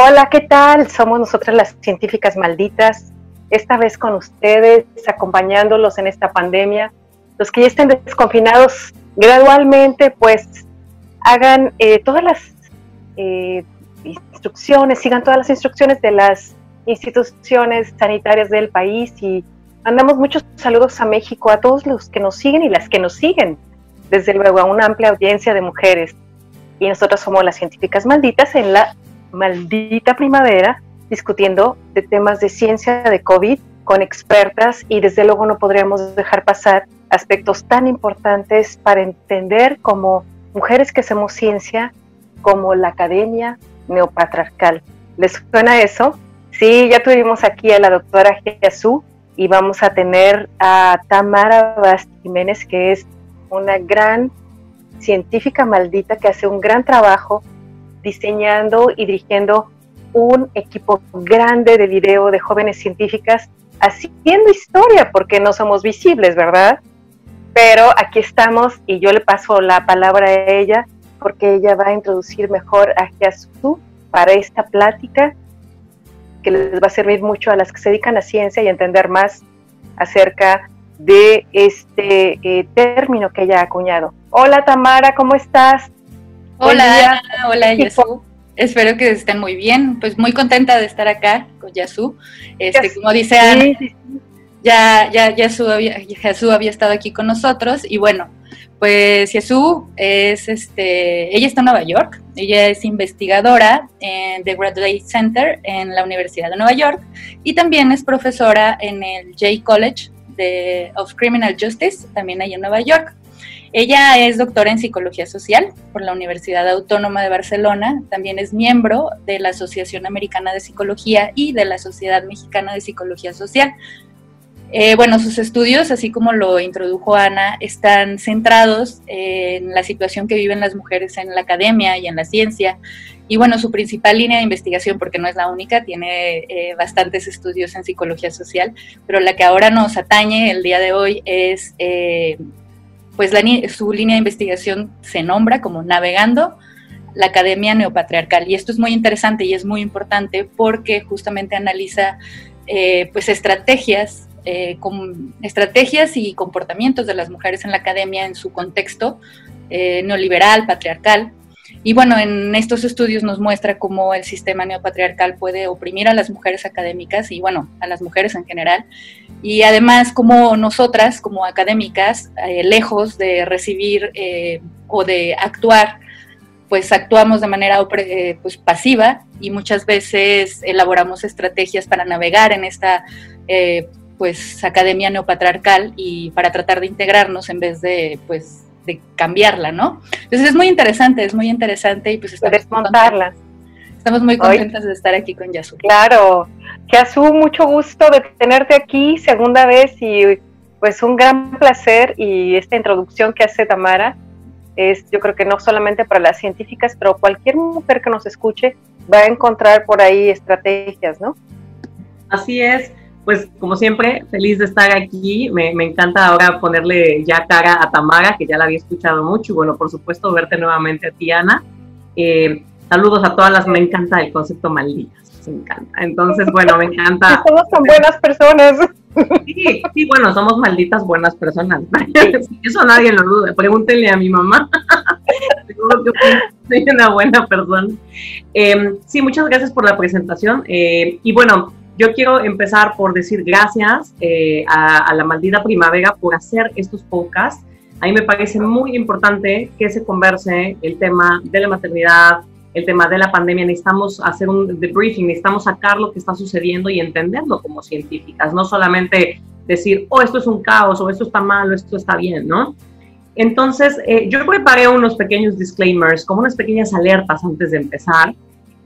Hola, ¿qué tal? Somos nosotras las científicas malditas, esta vez con ustedes, acompañándolos en esta pandemia. Los que ya estén desconfinados gradualmente, pues hagan eh, todas las eh, instrucciones, sigan todas las instrucciones de las instituciones sanitarias del país y mandamos muchos saludos a México, a todos los que nos siguen y las que nos siguen, desde luego a una amplia audiencia de mujeres. Y nosotros somos las científicas malditas en la maldita primavera discutiendo de temas de ciencia de COVID con expertas y desde luego no podríamos dejar pasar aspectos tan importantes para entender como mujeres que hacemos ciencia, como la academia neopatriarcal. ¿Les suena eso? Sí, ya tuvimos aquí a la doctora Jesús y vamos a tener a Tamara Bast Jiménez, que es una gran científica maldita que hace un gran trabajo diseñando y dirigiendo un equipo grande de video de jóvenes científicas haciendo historia, porque no somos visibles, ¿verdad? Pero aquí estamos y yo le paso la palabra a ella porque ella va a introducir mejor a Jesús para esta plática que les va a servir mucho a las que se dedican a ciencia y entender más acerca de este eh, término que ella ha acuñado. Hola Tamara, ¿cómo estás? Hola, hola Yasu. Espero que estén muy bien. Pues muy contenta de estar acá con Yasu. Este, como dice Ana, ya, ya Yasu había, había estado aquí con nosotros y bueno, pues Yasu es este, ella está en Nueva York, ella es investigadora en The Graduate Center en la Universidad de Nueva York y también es profesora en el Jay College de, of Criminal Justice, también ahí en Nueva York. Ella es doctora en psicología social por la Universidad Autónoma de Barcelona, también es miembro de la Asociación Americana de Psicología y de la Sociedad Mexicana de Psicología Social. Eh, bueno, sus estudios, así como lo introdujo Ana, están centrados en la situación que viven las mujeres en la academia y en la ciencia. Y bueno, su principal línea de investigación, porque no es la única, tiene eh, bastantes estudios en psicología social, pero la que ahora nos atañe el día de hoy es eh, pues su línea de investigación se nombra como Navegando la Academia Neopatriarcal. Y esto es muy interesante y es muy importante porque justamente analiza eh, pues estrategias, eh, estrategias y comportamientos de las mujeres en la academia en su contexto eh, neoliberal, patriarcal, y bueno, en estos estudios nos muestra cómo el sistema neopatriarcal puede oprimir a las mujeres académicas y bueno, a las mujeres en general. Y además cómo nosotras como académicas, eh, lejos de recibir eh, o de actuar, pues actuamos de manera eh, pues, pasiva y muchas veces elaboramos estrategias para navegar en esta pues academia neopatriarcal y para tratar de integrarnos en vez de pues de cambiarla, ¿no? Entonces es muy interesante, es muy interesante y pues estamos desmontarla. Estamos muy contentas de estar aquí con Yasu. Claro, Yasu, mucho gusto de tenerte aquí, segunda vez y pues un gran placer y esta introducción que hace Tamara es yo creo que no solamente para las científicas, pero cualquier mujer que nos escuche va a encontrar por ahí estrategias, ¿no? Así es pues como siempre, feliz de estar aquí. Me, encanta ahora ponerle ya cara a Tamara, que ya la había escuchado mucho. Y bueno, por supuesto, verte nuevamente a ti, Ana. Eh, saludos a todas las, me encanta el concepto malditas, me encanta. Entonces, bueno, me encanta. somos tan buenas personas. Sí, sí, bueno, somos malditas buenas personas. Eso nadie lo duda. Pregúntenle a mi mamá. Seguro que soy una buena persona. Eh, sí, muchas gracias por la presentación. Eh, y bueno, yo quiero empezar por decir gracias eh, a, la maldita primavera por hacer estos podcasts. A mí me parece muy importante que se converse el tema de la maternidad, el tema de la pandemia. Necesitamos hacer un debriefing, necesitamos sacar lo que está sucediendo y entenderlo como científicas, no solamente decir, oh, esto es un caos, o esto está mal, o esto está bien, ¿no? Entonces, eh, yo preparé unos pequeños disclaimers, como unas pequeñas alertas antes de empezar.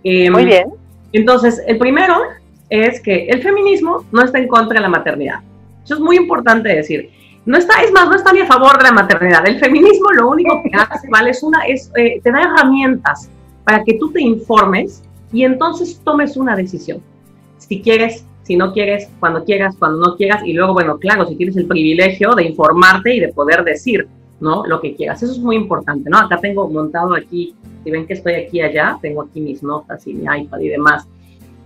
Em, muy bien. Entonces, el primero es que el feminismo no está en contra de la maternidad. Eso es muy importante decir. No está, es más, no está ni a favor de la maternidad. El feminismo lo único que hace, ¿vale? Es una, es, eh, te da herramientas para que tú te informes y entonces tomes una decisión. Si quieres, si no quieres, cuando quieras, cuando no quieras, y luego, bueno, claro, si tienes el privilegio de informarte y de poder decir, ¿no? Lo que quieras. Eso es muy importante, ¿no? Acá tengo montado aquí, si ven que estoy aquí allá, tengo aquí mis notas y mi iPad y demás.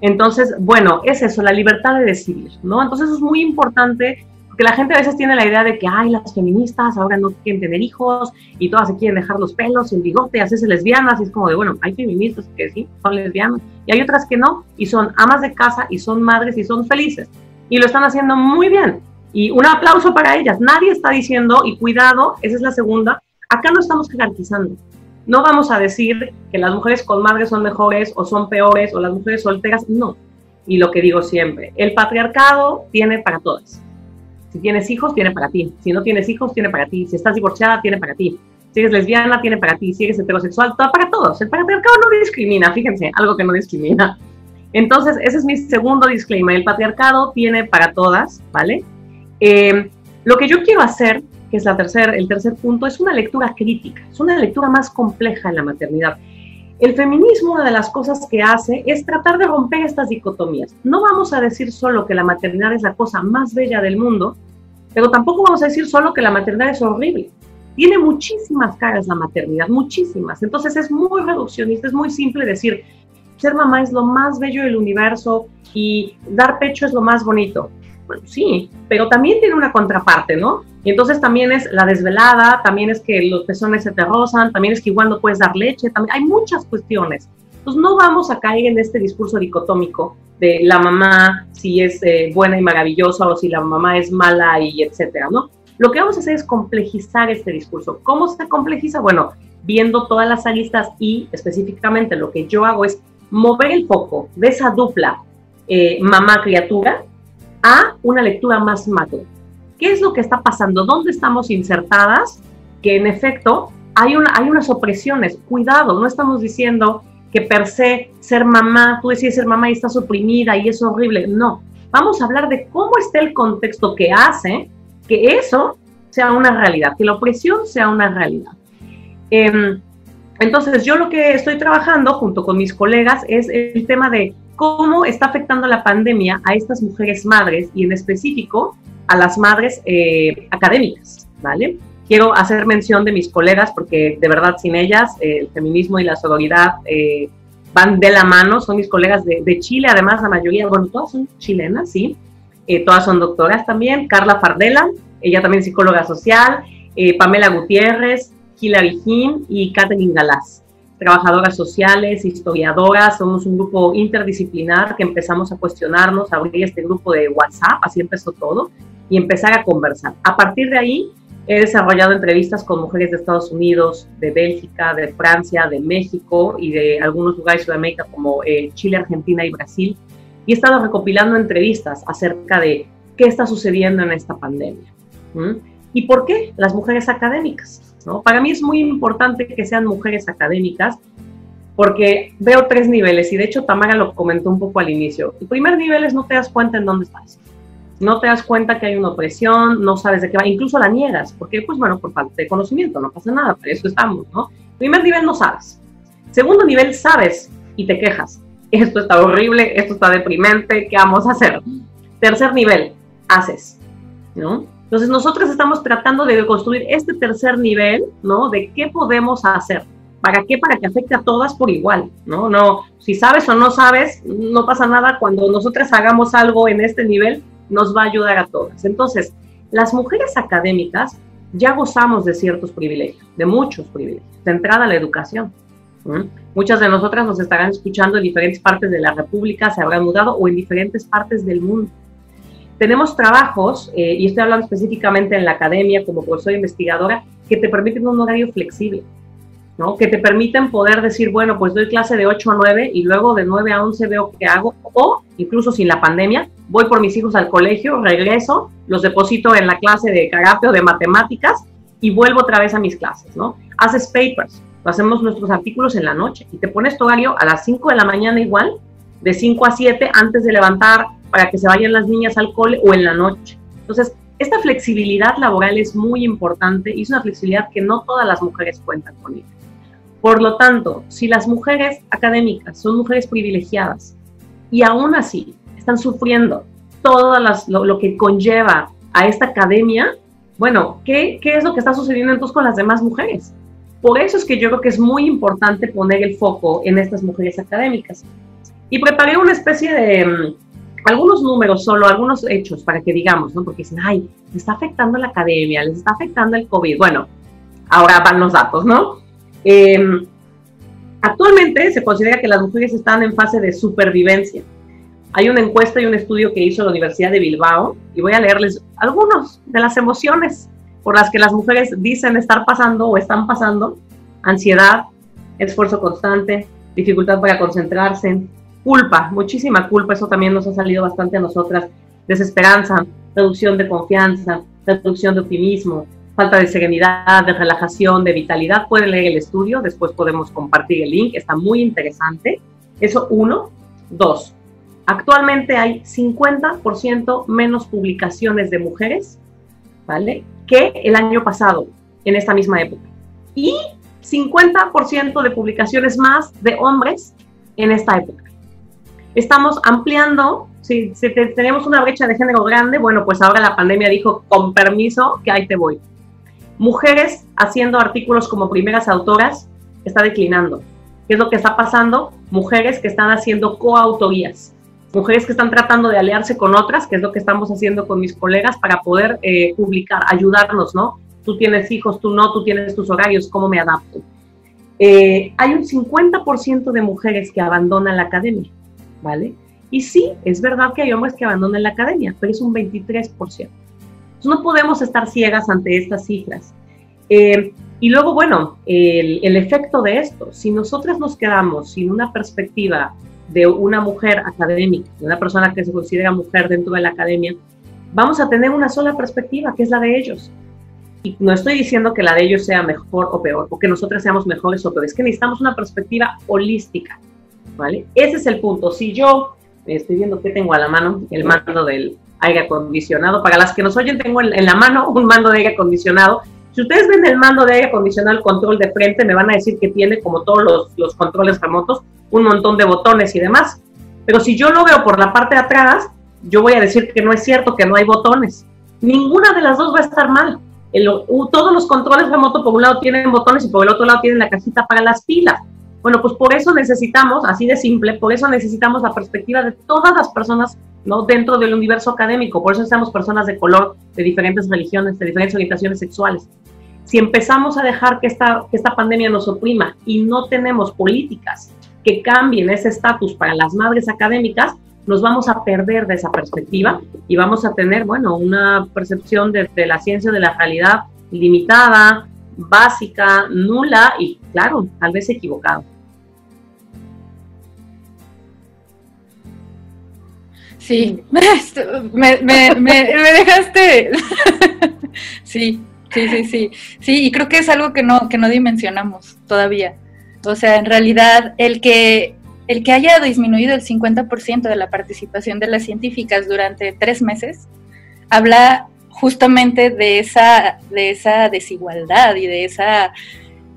Entonces, bueno, es eso, la libertad de decidir, ¿no? Entonces es muy importante porque la gente a veces tiene la idea de que, ay, las feministas ahora no quieren tener hijos y todas se quieren dejar los pelos, el bigote, hacerse lesbianas, y es como de, bueno, hay feministas que sí, son lesbianas, y hay otras que no, y son amas de casa, y son madres, y son felices, y lo están haciendo muy bien, y un aplauso para ellas. Nadie está diciendo, y cuidado, esa es la segunda, acá no estamos garantizando. No vamos a decir que las mujeres con madres son mejores o son peores o las mujeres solteras, no. Y lo que digo siempre, el patriarcado tiene para todas. Si tienes hijos, tiene para ti. Si no tienes hijos, tiene para ti. Si estás divorciada, tiene para ti. Si eres lesbiana, tiene para ti. Si eres heterosexual, todo para todos. El patriarcado no discrimina, fíjense, algo que no discrimina. Entonces, ese es mi segundo disclaimer. El patriarcado tiene para todas, ¿vale? Eh, lo que yo quiero hacer, es la tercer, el tercer punto, es una lectura crítica, es una lectura más compleja en la maternidad. El feminismo, una de las cosas que hace es tratar de romper estas dicotomías. No vamos a decir solo que la maternidad es la cosa más bella del mundo, pero tampoco vamos a decir solo que la maternidad es horrible. Tiene muchísimas caras la maternidad, muchísimas. Entonces es muy reduccionista, es muy simple decir, ser mamá es lo más bello del universo y dar pecho es lo más bonito. Bueno, sí, pero también tiene una contraparte, ¿no? Y entonces también es la desvelada, también es que los pezones se te rozan, también es que igual no puedes dar leche, también hay muchas cuestiones. Entonces no vamos a caer en este discurso dicotómico de la mamá si es eh, buena y maravillosa o si la mamá es mala y etcétera, ¿no? Lo que vamos a hacer es complejizar este discurso. ¿Cómo se complejiza? Bueno, viendo todas las aristas y específicamente lo que yo hago es mover el foco de esa dupla eh, mamá-criatura a una lectura más macro. ¿Qué es lo que está pasando? ¿Dónde estamos insertadas? Que en efecto hay, una, hay unas opresiones. Cuidado, no estamos diciendo que per se ser mamá, tú decís ser mamá y estás oprimida y es horrible. No, vamos a hablar de cómo está el contexto que hace que eso sea una realidad, que la opresión sea una realidad. Em, entonces, yo lo que estoy trabajando junto con mis colegas es el tema de cómo está afectando la pandemia a estas mujeres madres y en específico a las madres eh, académicas, ¿vale? Quiero hacer mención de mis colegas porque de verdad sin ellas eh, el feminismo y la sororidad eh, van de la mano, son mis colegas de, de, Chile, además la mayoría, bueno, todas son chilenas, sí, todas son doctoras también, Carla Fardela, ella también psicóloga social, Pamela Gutiérrez, Hilary Jim y Catherine Galás trabajadoras sociales, historiadoras, somos un grupo interdisciplinar que empezamos a cuestionarnos, a abrir este grupo de WhatsApp, así empezó todo, y empezar a conversar. A partir de ahí, he desarrollado entrevistas con mujeres de Estados Unidos, de Bélgica, de Francia, de México y de algunos lugares de Sudamérica como eh, Chile, Argentina y Brasil, y he estado recopilando entrevistas acerca de qué está sucediendo en esta pandemia. ¿Y por qué las mujeres académicas? Para mí es muy importante que sean mujeres académicas porque veo tres niveles y de hecho Tamara lo comentó un poco al inicio. El primer nivel es no te das cuenta en dónde estás. No te das cuenta que hay una opresión, no sabes de qué va, incluso la niegas, porque pues bueno, por falta de conocimiento, no pasa nada, pero eso estamos, ¿no? Primer nivel no sabes. Segundo nivel sabes y te quejas. Esto está horrible, esto está deprimente, ¿qué vamos a hacer? Tercer nivel, haces, ¿no? Entonces nosotros estamos tratando de construir este tercer nivel, ¿no? De qué podemos hacer. ¿Para qué? Para que afecte a todas por igual, ¿no? No, si sabes o no sabes, no pasa nada. Cuando nosotras hagamos algo en este nivel, nos va a ayudar a todas. Entonces, las mujeres académicas ya gozamos de ciertos privilegios, de muchos privilegios, de entrada a la educación. Muchas de nosotras nos estarán escuchando en diferentes partes de la República, se habrán mudado o en diferentes partes del mundo. Tenemos trabajos, eh, y estoy hablando específicamente en la academia como profesora investigadora, que te permiten un horario flexible, ¿no? que te permiten poder decir, bueno, pues doy clase de 8 a 9 y luego de 9 a 11 veo qué hago, o incluso sin la pandemia, voy por mis hijos al colegio, regreso, los deposito en la clase de karate o de matemáticas y vuelvo otra vez a mis clases, ¿no? Haces papers, hacemos nuestros artículos en la noche y te pones tu horario a las 5 de la mañana igual, de 5 a 7 antes de levantar para que se vayan las niñas al cole o en la noche. Entonces, esta flexibilidad laboral es muy importante y es una flexibilidad que no todas las mujeres cuentan con ella. Por lo tanto, si las mujeres académicas son mujeres privilegiadas y aún así están sufriendo todo lo, que conlleva a esta academia, bueno, ¿qué, ¿qué es lo que está sucediendo entonces con las demás mujeres? Por eso es que yo creo que es muy importante poner el foco en estas mujeres académicas. Y preparé una especie de mm, algunos números solo, algunos hechos para que digamos, ¿no? Porque dicen, ay, les está afectando la academia, les está afectando el COVID. Bueno, ahora van los datos, ¿no? Em, actualmente se considera que las mujeres están en fase de supervivencia. Hay una encuesta y un estudio que hizo la Universidad de Bilbao y voy a leerles algunos de las emociones por las que las mujeres dicen estar pasando o están pasando. Ansiedad, esfuerzo constante, dificultad para concentrarse, culpa, muchísima culpa, eso también nos ha salido bastante a nosotras, desesperanza, reducción de confianza, reducción de optimismo, falta de serenidad, de relajación, de vitalidad. Pueden leer el estudio, después podemos compartir el link, está muy interesante. Eso uno. Dos, actualmente hay 50% menos publicaciones de mujeres, ¿vale? Que el año pasado, en esta misma época. Y 50% de publicaciones más de hombres en esta época. Estamos ampliando, si, si tenemos una brecha de género grande, bueno, pues ahora la pandemia dijo, con permiso, que ahí te voy Mujeres haciendo artículos como primeras autoras está declinando. ¿Qué es lo que está pasando? Mujeres que están haciendo coautorías, mujeres que están tratando de aliarse con otras, que es lo que estamos haciendo con mis colegas para poder eh, publicar, ayudarnos, ¿no? Tú tienes hijos, tú no, tú tienes tus horarios, ¿cómo me adapto? Eh, hay un 50% de mujeres que abandonan la academia, ¿vale? Y sí, es verdad que hay hombres que abandonan la academia, pero es un 23% no podemos estar ciegas ante estas cifras. Eh, y luego, bueno, el, efecto de esto, si nosotras nos quedamos sin una perspectiva de una mujer académica, de una persona que se considera mujer dentro de la academia, vamos a tener una sola perspectiva, que es la de ellos. Y no estoy diciendo que la de ellos sea mejor o peor, o que nosotras seamos mejores o peores, es que necesitamos una perspectiva holística, ¿vale? Ese es el punto. Si yo estoy viendo que tengo a la mano, el mando del, aire acondicionado. Para las que nos oyen, tengo en, la mano un mando de aire acondicionado. Si ustedes ven el mando de aire acondicionado, el control de frente, me van a decir que tiene, como todos los, los controles remotos, un montón de botones y demás. Pero si yo lo veo por la parte de atrás, yo voy a decir que no es cierto, que no hay botones. Ninguna de las dos va a estar mal. todos los controles remotos por un lado tienen botones y por el otro lado tienen la casita para las pilas. Bueno, pues por eso necesitamos, así de simple, por eso necesitamos la perspectiva de todas las personas ¿no? dentro del universo académico. Por eso necesitamos personas de color, de diferentes religiones, de diferentes orientaciones sexuales. Si empezamos a dejar que esta, que esta pandemia nos oprima y no tenemos políticas que cambien ese estatus para las madres académicas, nos vamos a perder de esa perspectiva y vamos a tener, bueno, una percepción de, de la ciencia de la realidad limitada, básica, nula y, claro, tal vez equivocado. Sí, me, me, me, dejaste. sí, sí, sí, sí. Sí, y creo que es algo que no, que no dimensionamos todavía. O sea, en realidad, el que, el que haya disminuido el 50% de la participación de las científicas durante tres meses, habla justamente de esa, de esa desigualdad y de esa,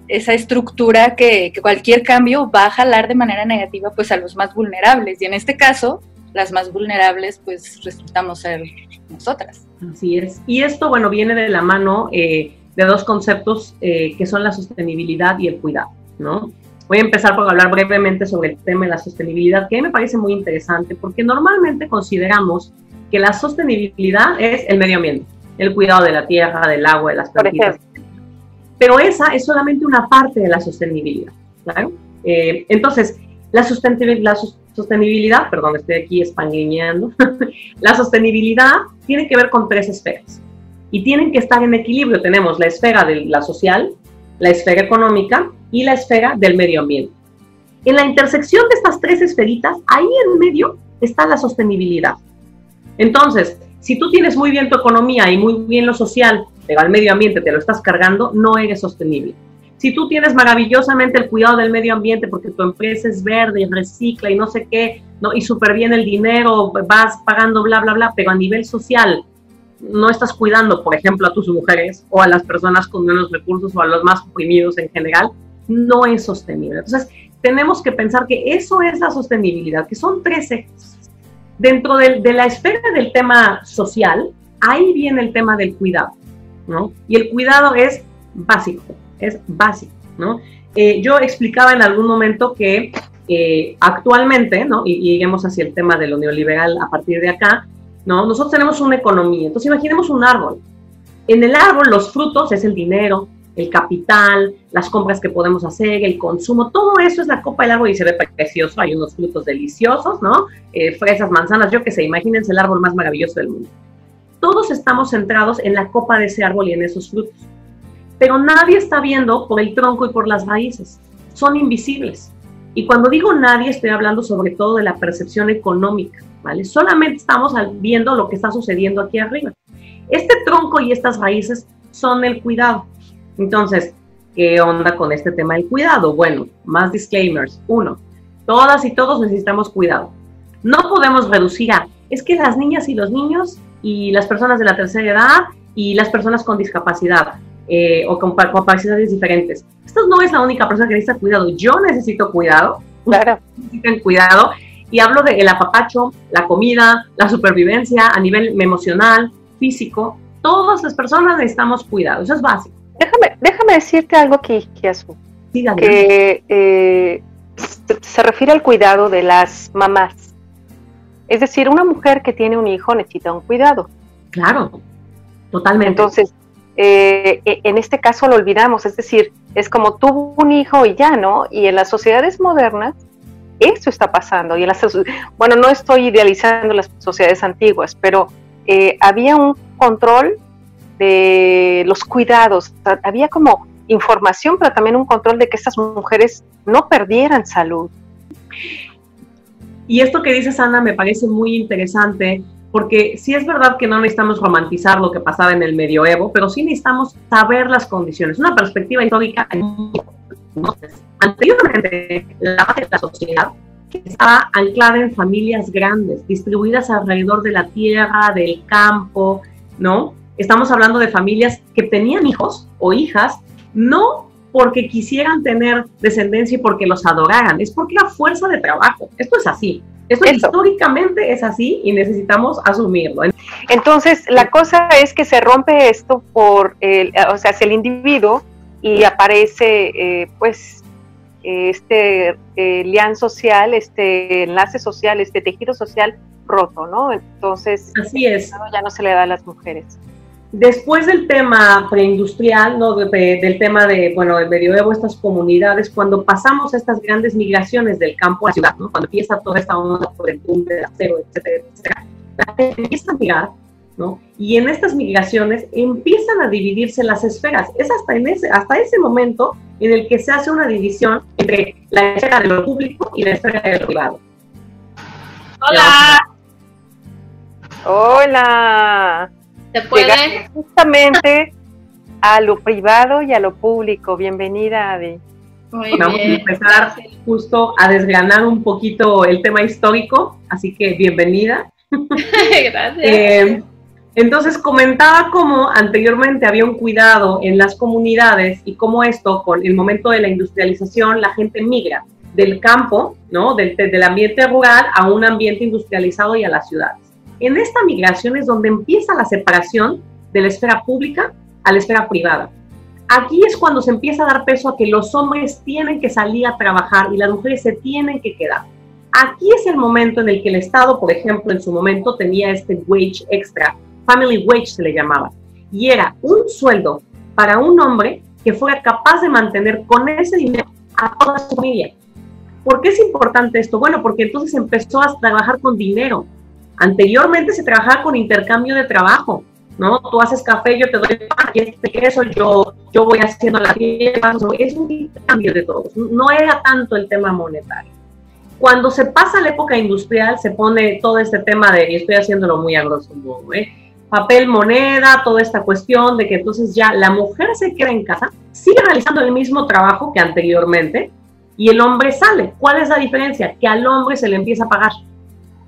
esa estructura que, que, cualquier cambio va a jalar de manera negativa pues a los más vulnerables. Y en este caso, las más vulnerables, pues resultamos ser nosotras. Así es. Y esto, bueno, viene de la mano eh, de dos conceptos eh, que son la sostenibilidad y el cuidado, ¿no? Voy a empezar por hablar brevemente sobre el tema de la sostenibilidad, que a mí me parece muy interesante, porque normalmente consideramos que la sostenibilidad es el medio ambiente, el cuidado de la tierra, del agua, de las plantas. Pero esa es solamente una parte de la sostenibilidad, ¿claro? Eh, entonces, la sostenibilidad, sostenibilidad, perdón, estoy aquí españoleando, la sostenibilidad tiene que ver con tres esferas y tienen que estar en equilibrio. Tenemos la esfera de la social, la esfera económica y la esfera del medio ambiente. En la intersección de estas tres esferitas, ahí en medio está la sostenibilidad. Entonces, si tú tienes muy bien tu economía y muy bien lo social, pero al medio ambiente te lo estás cargando, no eres sostenible. Si tú tienes maravillosamente el cuidado del medio ambiente porque tu empresa es verde y recicla y no sé qué, ¿no? y súper bien el dinero, vas pagando bla, bla, bla, pero a nivel social no estás cuidando, por ejemplo, a tus mujeres o a las personas con menos recursos o a los más oprimidos en general, no es sostenible. Entonces, tenemos que pensar que eso es la sostenibilidad, que son tres ejes. Dentro de, de la esfera del tema social, ahí viene el tema del cuidado. ¿no? Y el cuidado es básico, es básico, ¿no? Eh, yo explicaba en algún momento que eh, actualmente, ¿no? Y, y lleguemos hacia el tema de lo neoliberal a partir de acá, ¿no? Nosotros tenemos una economía, entonces imaginemos un árbol. En el árbol los frutos es el dinero, el capital, las compras que podemos hacer, el consumo, todo eso es la copa del árbol y se ve precioso, hay unos frutos deliciosos, ¿no? Eh, fresas, manzanas, yo que sé, imagínense el árbol más maravilloso del mundo. Todos estamos centrados en la copa de ese árbol y en esos frutos, pero nadie está viendo por el tronco y por las raíces, son invisibles. Y cuando digo nadie, estoy hablando sobre todo de la percepción económica, ¿vale? Solamente estamos viendo lo que está sucediendo aquí arriba. Este tronco y estas raíces son el cuidado. Entonces, ¿qué onda con este tema del cuidado? Bueno, más disclaimers. Uno, todas y todos necesitamos cuidado. No podemos reducir a, es que las niñas y los niños y las personas de la tercera edad y las personas con discapacidad eh, o con capacidades diferentes. Esto no es la única persona que necesita cuidado. Yo necesito cuidado. Claro. Necesitan cuidado. Y hablo del el apapacho, la comida, la supervivencia a nivel emocional, físico. Todas las personas necesitamos cuidado. Eso es básico. Déjame, déjame decirte algo que, que eh, se refiere al cuidado de las mamás. Es decir, una mujer que tiene un hijo necesita un cuidado. Claro, totalmente. Entonces, eh, e, en este caso lo olvidamos, es decir, es como tuvo un hijo y ya, ¿no? Y en las sociedades modernas, eso está pasando. Y en las, bueno, no estoy idealizando las sociedades antiguas, pero eh, había un control de los cuidados, había como información, pero también un control de que estas mujeres no perdieran salud. Y esto que dices, Ana, me parece muy interesante, porque sí es verdad que no necesitamos romantizar lo que pasaba en el medioevo, pero sí necesitamos saber las condiciones, una perspectiva histórica. Anteriormente, la base de la sociedad estaba anclada en familias grandes, distribuidas alrededor de la tierra, del campo, ¿no? Estamos hablando de familias que tenían hijos o hijas, no porque quisieran tener descendencia y porque los adoraran, es porque la fuerza de trabajo. Esto es así. Esto históricamente es así y necesitamos asumirlo. Entonces, la cosa es que se rompe esto por, el, o sea, el individuo y aparece, eh, pues, este eh, lian social, este enlace social, este tejido social roto, ¿no? Entonces, así es. Ya no se le da a las mujeres. Después del tema preindustrial, ¿no? del tema de, bueno, del medioevo, estas comunidades, cuando pasamos estas grandes migraciones del campo a la ciudad, ¿no? cuando empieza toda esta onda por el boom del acero, etcétera, etcétera, la gente empieza a migrar, ¿no? Y en estas migraciones empiezan a dividirse las esferas. Es hasta, en ese, hasta ese momento en el que se hace una división entre la esfera de lo público y la esfera de lo privado. Hola. Hola. ¿Se puede? justamente a lo privado y a lo público. Bienvenida, Adi. Vamos a empezar justo a desgranar un poquito el tema histórico, así que bienvenida. Gracias. Eh, entonces comentaba cómo anteriormente había un cuidado en las comunidades y cómo esto, con el momento de la industrialización, la gente migra del campo, ¿no? Del, del ambiente rural a un ambiente industrializado y a las ciudades. En esta migración es donde empieza la separación de la esfera pública a la esfera privada. Aquí es cuando se empieza a dar peso a que los hombres tienen que salir a trabajar y las mujeres se tienen que quedar. Aquí es el momento en el que el Estado, por ejemplo, en su momento tenía este wage extra, family wage se le llamaba, y era un sueldo para un hombre que fuera capaz de mantener con ese dinero a toda su familia. ¿Por qué es importante esto? Bueno, porque entonces empezó a trabajar con dinero, Anteriormente se trabajaba con intercambio de trabajo, ¿no? Tú haces café, yo te doy pan, y este queso, yo, yo voy haciendo la tierra, es un intercambio de todos, no era tanto el tema monetario. Cuando se pasa la época industrial, se pone todo este tema de, y estoy haciéndolo muy a grosso modo, ¿eh? papel, moneda, toda esta cuestión de que entonces ya la mujer se queda en casa, sigue realizando el mismo trabajo que anteriormente y el hombre sale. ¿Cuál es la diferencia? Que al hombre se le empieza a pagar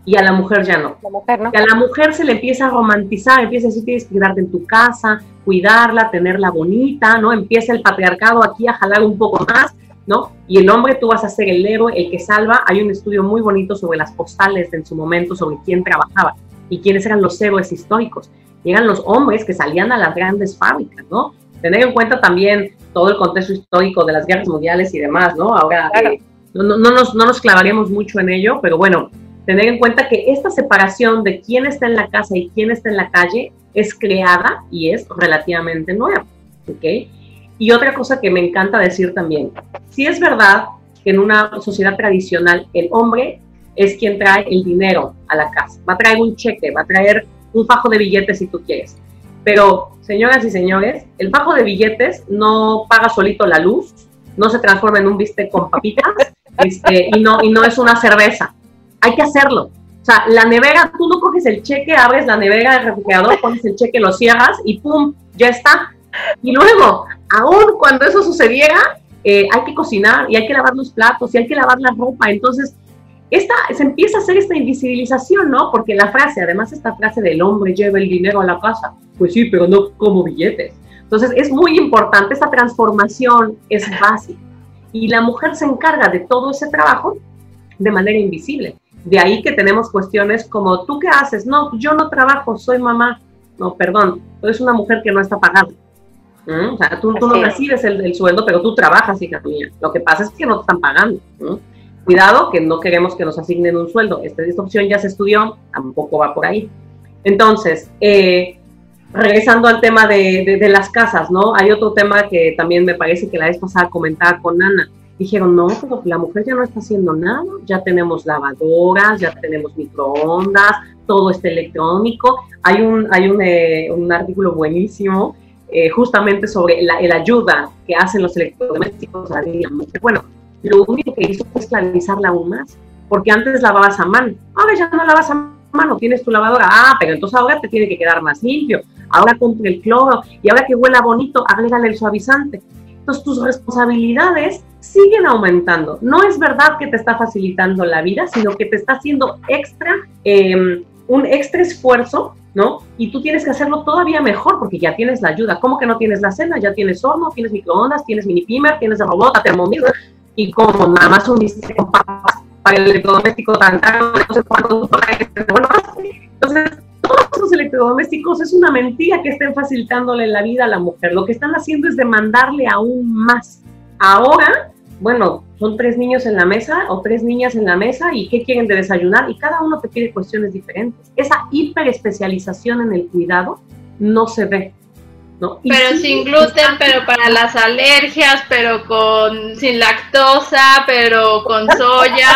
y a la mujer ya no. La mujer, ¿no? Y a la mujer se le empieza a romantizar, empieza a decir tienes que quedarte en tu casa, cuidarla, tenerla bonita, ¿no? Empieza el patriarcado aquí a jalar un poco más, ¿no? Y el hombre tú vas a ser el héroe, el que salva. Hay un estudio muy bonito sobre las postales en su momento, sobre quién trabajaba y quiénes eran los héroes históricos. y eran los hombres que salían a las grandes fábricas, ¿no? Tener en cuenta también todo el contexto histórico de las guerras mundiales y demás, ¿no? Ahora eh, no, no, nos, no nos clavaremos mucho en ello, pero bueno, tener en cuenta que esta separación de quién está en la casa y quién está en la calle es creada y es relativamente nueva, ¿ok? Y otra cosa que me encanta decir también, si es verdad que en una sociedad tradicional el hombre es quien trae el dinero a la casa, va a traer un cheque, va a traer un fajo de billetes si tú quieres, pero señoras y señores, el fajo de billetes no paga solito la luz, no se transforma en un bistec con papitas este, y, no, y no es una cerveza hay que hacerlo. O sea, la nevera, tú no coges el cheque, abres la nevera del refrigerador, pones el cheque, lo cierras y ¡pum! Ya está. Y luego, aún cuando eso sucediera, eh, hay que cocinar y hay que lavar los platos y hay que lavar la ropa. Entonces, esta, se empieza a hacer esta invisibilización, ¿no? Porque la frase, además esta frase del hombre lleva el dinero a la casa, pues sí, pero no como billetes. Entonces, es muy importante, esta transformación es básica. Y la mujer se encarga de todo ese trabajo de manera invisible. De ahí que tenemos cuestiones como, ¿tú qué haces? No, yo no trabajo, soy mamá. No, perdón, tú eres una mujer que no está pagada. ¿Mm? O sea, tú, no recibes el, sueldo, pero tú trabajas, hija mía. Lo que pasa es que no te están pagando. Cuidado, que no queremos que nos asignen un sueldo. Esta, opción ya se estudió, tampoco va por ahí. Entonces, eh, regresando al tema de, de, las casas, ¿no? Hay otro tema que también me parece que la vez pasada comentaba con Ana dijeron, no, pero la mujer ya no está haciendo nada, ya tenemos lavadoras, ya tenemos microondas, todo está electrónico. Hay un, hay un, eh, un artículo buenísimo eh, justamente sobre la, ayuda que hacen los electrodomésticos a la. Bueno, lo único que hizo fue esclavizarla aún más, porque antes lavabas a mano, ahora ya no lavas a mano, tienes tu lavadora, ah, pero entonces ahora te tiene que quedar más limpio, ahora compre el cloro, y ahora que huela bonito, agrégale el suavizante. Entonces tus responsabilidades siguen aumentando. No es verdad que te está facilitando la vida, sino que te está haciendo extra, em, un extra esfuerzo, ¿no? Y tú tienes que hacerlo todavía mejor porque ya tienes la ayuda. ¿Cómo que no tienes la cena? Ya tienes horno, tienes microondas, tienes mini pimer, tienes robot, termómetro y como nada más un con papas para el electrodoméstico tan caro, no sé cuánto Entonces, todos los electrodomésticos es una mentira que estén facilitándole la vida a la mujer. Lo que están haciendo es demandarle aún más. Ahora bueno, son tres niños en la mesa o tres niñas en la mesa y qué quieren de desayunar y cada uno te pide cuestiones diferentes. Esa hiperespecialización en el cuidado no se ve. ¿no? pero sin gluten, pero para las alergias, pero con sin lactosa, pero con soya.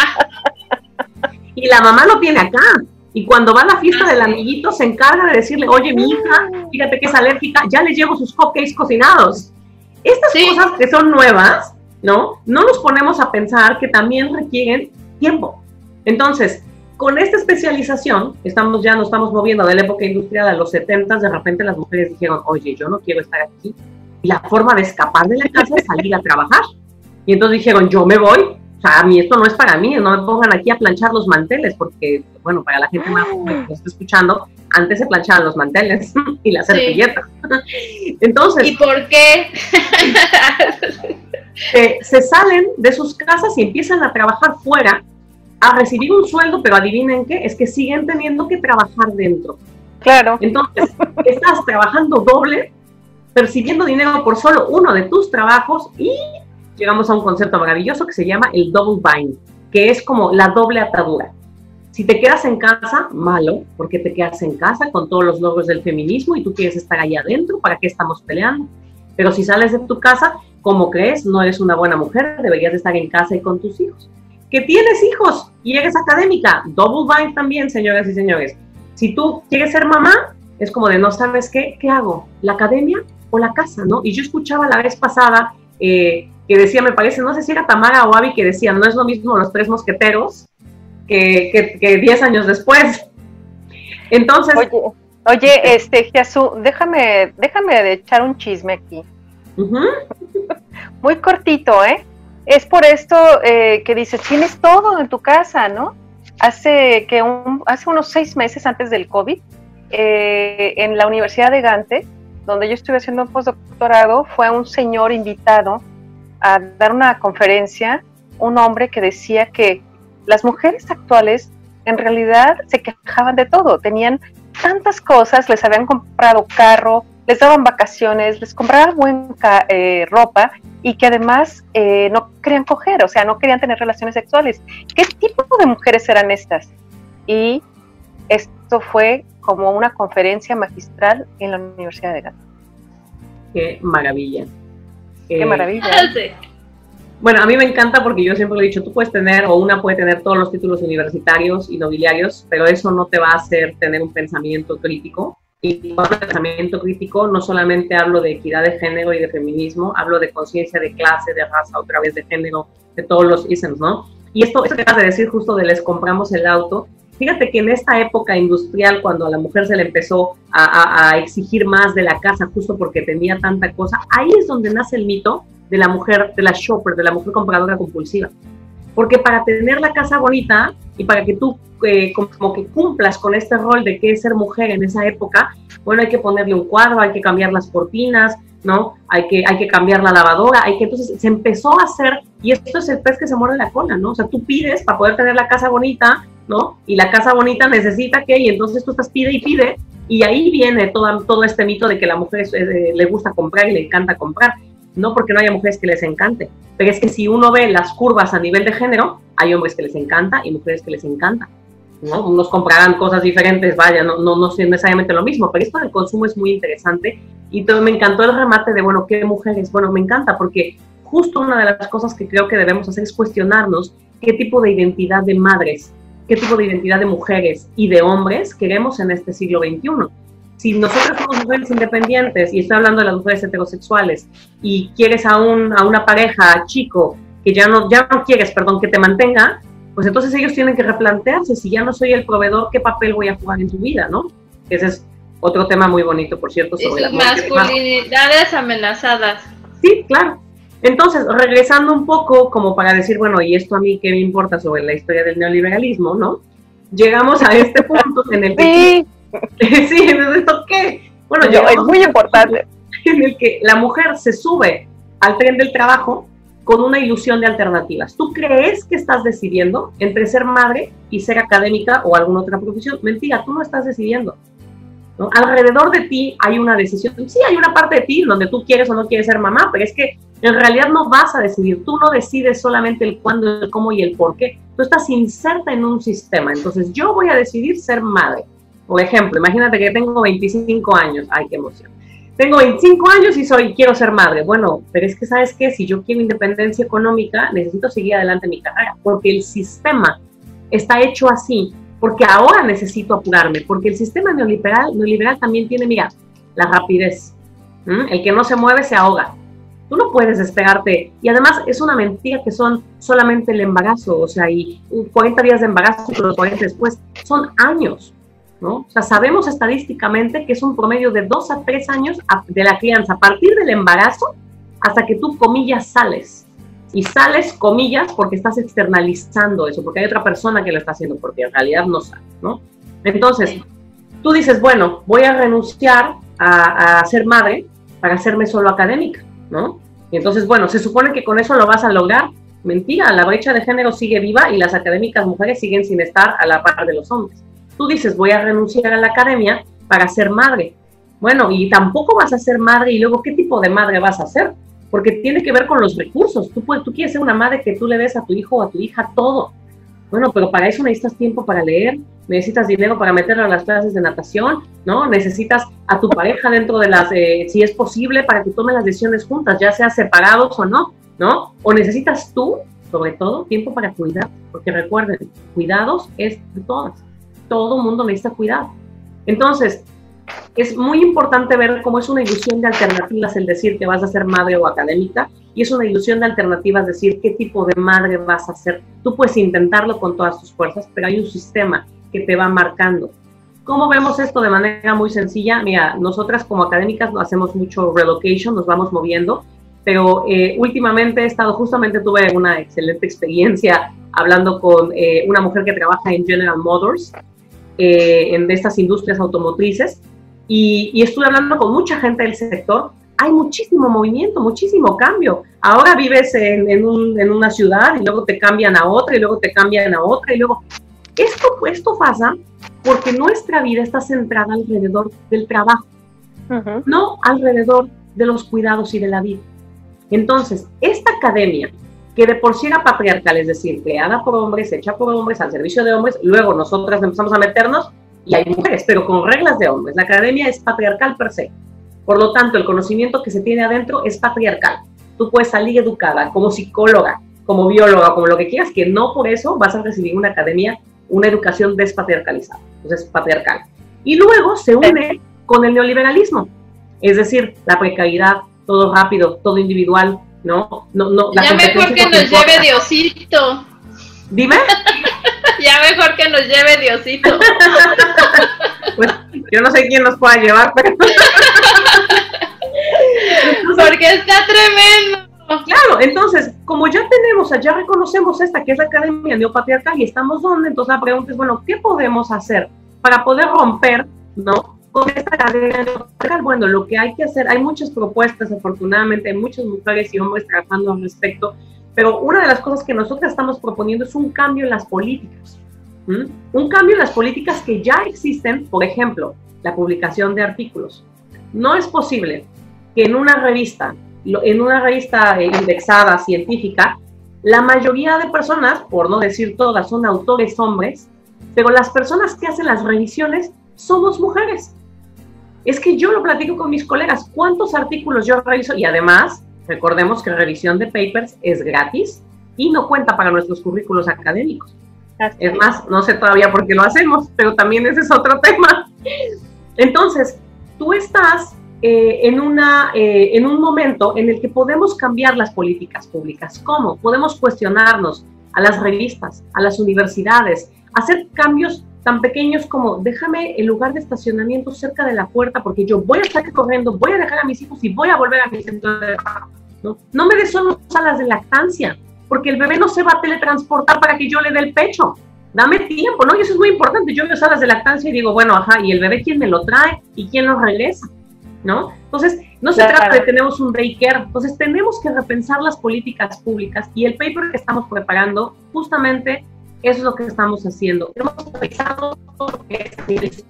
y la mamá lo tiene acá. Y cuando va a la fiesta ah, del amiguito, se encarga de decirle, oye, mi hija, fíjate que es alérgica, ya le llevo sus cupcakes cocinados. Estas cosas que son nuevas, ¿no? No nos ponemos a pensar que también requieren tiempo. Entonces, con esta especialización, estamos ya nos estamos moviendo de la época industrial a los 70, de repente las mujeres dijeron, oye, yo no quiero estar aquí. Y la forma de escapar de la casa es salir a trabajar. Y entonces dijeron, yo me voy. Sea, a mí esto no es para mí, no me pongan aquí a planchar los manteles, porque, bueno, para la gente más que está escuchando, antes se planchaban los manteles y la servilleta. Entonces. ¿Y por qué? se salen de sus casas y empiezan a trabajar fuera, a recibir un sueldo, pero adivinen qué, es que siguen teniendo que trabajar dentro. Claro. Entonces, estás trabajando doble, percibiendo dinero por solo uno de tus trabajos y llegamos a un concepto maravilloso que se llama el double bind, que es como la doble atadura. Si te quedas en casa, malo, porque te quedas en casa con todos los logros del feminismo y tú quieres estar ahí adentro, ¿para qué estamos peleando? Pero si sales de tu casa, ¿cómo crees? No eres una buena mujer, deberías estar en casa y con tus hijos. Que tienes hijos y eres académica, double bind también, señoras y señores. Si tú quieres ser mamá, es como de no sabes qué, ¿qué hago? ¿La academia o la casa? ¿no? Y yo escuchaba la vez pasada eh, que decía, me parece, no sé si era Tamara o Abby, que decía, no es lo mismo los tres mosqueteros que, que, diez años después. Entonces, Oye, este, Jesús, déjame, déjame echar un chisme aquí. Muy cortito, ¿eh? Es por esto eh, que dices, tienes todo en tu casa, ¿no? Hace, que un, hace unos seis meses antes del COVID, eh, en la Universidad de Gante, donde yo estuve haciendo un postdoctorado, fue un señor invitado a dar una conferencia, un hombre que decía que las mujeres actuales en realidad se quejaban de todo, tenían tantas cosas, les habían comprado carro, les daban vacaciones, les compraban buena eh, ropa y que además eh, no querían coger, o sea, no querían tener relaciones sexuales. ¿Qué tipo de mujeres eran estas? Y esto fue como una conferencia magistral en la Universidad de Gante. Qué maravilla. Qué Eh, maravilla. Bueno, a mí me encanta porque yo siempre lo he dicho, tú puedes tener o una puede tener todos los títulos universitarios y nobiliarios, pero eso no te va a hacer tener un pensamiento crítico. Y cuando hablo de pensamiento crítico, no solamente hablo de equidad de género y de feminismo, hablo de conciencia de clase, de raza, otra vez de género, de todos los isms, ¿no? Y esto, esto que acabas de decir justo de les compramos el auto, fíjate que en esta época industrial, cuando a la mujer se le empezó a, a- a exigir más de la casa justo porque tenía tanta cosa, ahí es donde nace el mito de la mujer, de la shopper, de la mujer compradora compulsiva. Porque para tener la casa bonita y para que tú eh, como que cumplas con este rol de que es ser mujer en esa época, bueno, hay que ponerle un cuadro, hay que cambiar las cortinas, ¿no? Hay que, hay que cambiar la lavadora, hay que, entonces se empezó a hacer, y esto es el pez que se muerde la cola, ¿no? O sea, tú pides para poder tener la casa bonita, ¿no? Y la casa bonita necesita que, y entonces tú estás pide y pide, y ahí viene todo, todo este mito de que la mujer eh, le gusta comprar y le encanta comprar. No porque no haya mujeres que les encante, pero es que si uno ve las curvas a nivel de género, hay hombres que les encanta y mujeres que les encanta. ¿no? Unos comprarán cosas diferentes, vaya, no, no, no es necesariamente lo mismo, pero esto del consumo es muy interesante y todo, me encantó el remate de, bueno, ¿qué mujeres? Bueno, me encanta porque justo una de las cosas que creo que debemos hacer es cuestionarnos qué tipo de identidad de madres, qué tipo de identidad de mujeres y de hombres queremos en este siglo XXI. Si nosotros somos mujeres independientes, y estoy hablando de las mujeres heterosexuales, y quieres a, un, a una pareja chico que ya no, ya no quieres, perdón, que te mantenga, pues entonces ellos tienen que replantearse, si ya no soy el proveedor, ¿qué papel voy a jugar en tu vida, no? Ese es otro tema muy bonito, por cierto, sobre las masculinidades amenazadas. Sí, claro. Entonces, regresando un poco como para decir, bueno, ¿y esto a mí qué me importa sobre la historia del neoliberalismo, no? Llegamos a este punto en el que... Sí, Sí, ¿esto qué? Bueno, yo- es muy importante. en el que la mujer se sube al tren del trabajo con una ilusión de alternativas. ¿Tú crees que estás decidiendo entre ser madre y ser académica o alguna otra profesión? Mentira, tú no estás decidiendo. ¿no? Alrededor de ti hay una decisión. Sí, hay una parte de ti donde tú quieres o no quieres ser mamá, pero es que en realidad no vas a decidir. Tú no decides solamente el cuándo, el cómo y el por qué. Tú estás inserta en un sistema. Entonces, yo voy a decidir ser madre. Por ejemplo, imagínate que tengo 25 años. Ay, qué emoción. Tengo 25 años y soy, quiero ser madre. Bueno, pero es que sabes qué, si yo quiero independencia económica, necesito seguir adelante mi carrera, porque el sistema está hecho así, porque ahora necesito apurarme, porque el sistema neoliberal, neoliberal también tiene, mira, la rapidez. El que no se mueve se ahoga. Tú no puedes despegarte. Y además es una mentira que son solamente el embarazo, o sea, y 40 días de embarazo, pero los 40 después, son años. ¿no? O sea, sabemos estadísticamente que es un promedio de dos a tres años a- de la crianza, a partir del embarazo hasta que tú, comillas, sales. Y sales, comillas, porque estás externalizando eso, porque hay otra persona que lo está haciendo, porque en realidad no sale, ¿no? Entonces, tú dices, bueno, voy a renunciar a, a ser madre para hacerme solo académica, ¿no? Y entonces, bueno, se supone que con eso lo vas a lograr. Mentira, la brecha de género sigue viva y las académicas mujeres siguen sin estar a la par de los hombres. Tú dices, voy a renunciar a la academia para ser madre. Bueno, y tampoco vas a ser madre y luego, ¿qué tipo de madre vas a ser? Porque tiene que ver con los recursos. Tú, tú quieres ser una madre que tú le des a tu hijo o a tu hija todo. Bueno, pero para eso necesitas tiempo para leer, necesitas dinero para meterlo a las clases de natación, ¿no? Necesitas a tu pareja dentro de las, eh, si es posible, para que tomen las decisiones juntas, ya sea separados o no, ¿no? O necesitas tú, sobre todo, tiempo para cuidar, porque recuerden, cuidados es de todas, todo mundo necesita cuidado. Entonces, es muy importante ver cómo es una ilusión de alternativas el decir que vas a ser madre o académica y es una ilusión de alternativas decir qué tipo de madre vas a ser. Tú puedes intentarlo con todas tus fuerzas, pero hay un sistema que te va marcando. ¿Cómo vemos esto de manera muy sencilla? Mira, nosotras como académicas hacemos mucho relocation, nos vamos moviendo, pero eh, últimamente he estado, justamente tuve una excelente experiencia hablando con eh, una mujer que trabaja en General Motors, eh, en de estas industrias automotrices, y, y, estuve hablando con mucha gente del sector. Hay muchísimo movimiento, muchísimo cambio. Ahora vives en, en, un, en, una ciudad y luego te cambian a otra y luego te cambian a otra y luego... Esto, esto pasa porque nuestra vida está centrada alrededor del trabajo, no alrededor de los cuidados y de la vida. Entonces, esta academia, que de por sí era patriarcal, es decir, creada por hombres, hecha por hombres, al servicio de hombres, luego nosotras empezamos a meternos y hay mujeres, pero con reglas de hombres. La academia es patriarcal per se. Por lo tanto, el conocimiento que se tiene adentro es patriarcal. Tú puedes salir educada como psicóloga, como bióloga, como lo que quieras, que no por eso vas a recibir una academia, una educación despatriarcalizada. Entonces, patriarcal. Y luego se une con el neoliberalismo, es decir, la precariedad, todo rápido, todo individual, ¿no? no, no ya mejor que nos lleve Diosito. Dime. ya mejor que nos lleve Diosito. Pues yo no sé quién nos pueda llevar, pero... Porque está tremendo. Claro, entonces, como ya tenemos, ya reconocemos esta que es la Academia Neopatriarcal y estamos donde, entonces la pregunta es, bueno, ¿qué podemos hacer para poder romper, ¿no? Con esta cadena neopatriarcal. Bueno, lo que hay que hacer, hay muchas propuestas, afortunadamente, hay muchas mujeres y hombres trabajando al respecto, pero una de las cosas que nosotros estamos proponiendo es un cambio en las políticas. Un cambio en las políticas que ya existen, por ejemplo, la publicación de artículos. No es posible que en una revista en una revista eh, indexada científica, la mayoría de personas, por no decir todas, son autores hombres, pero las personas que hacen las revisiones somos mujeres. Es que yo lo platico con mis colegas, cuántos artículos yo reviso y además, recordemos que revisión de papers es gratis y no cuenta para nuestros currículos académicos. Es más, no sé todavía por qué lo hacemos, pero también ese es otro tema. Entonces, tú estás eh, en, una, eh, en un momento en el que podemos cambiar las políticas públicas. ¿Cómo? Podemos cuestionarnos a las revistas, a las universidades, hacer cambios tan pequeños como déjame el lugar de estacionamiento cerca de la puerta porque yo voy a estar corriendo, voy a dejar a mis hijos y voy a volver a mi centro de trabajo. ¿no? no me des solo salas de lactancia, porque el bebé no se va a teletransportar para que yo le dé el pecho. Dame tiempo, ¿no? Y eso es muy importante. Yo veo salas de lactancia y digo, bueno, ajá, ¿y el bebé quién me lo trae? ¿Y quién lo regresa? ¿no? Entonces, no se trata de tener un daycare, entonces tenemos que repensar las políticas públicas y el paper que estamos preparando, justamente eso es lo que estamos haciendo. Hemos aterrizado todo lo que es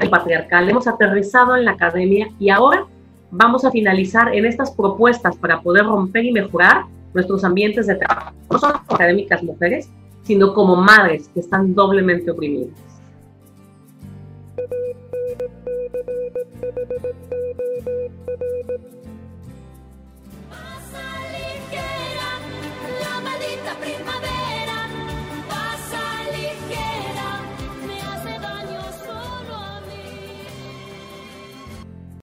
el patriarcal, hemos aterrizado en la academia y ahora vamos a finalizar en estas propuestas para poder romper y mejorar nuestros ambientes de trabajo, no solo académicas mujeres, sino como madres que están doblemente oprimidas. primavera.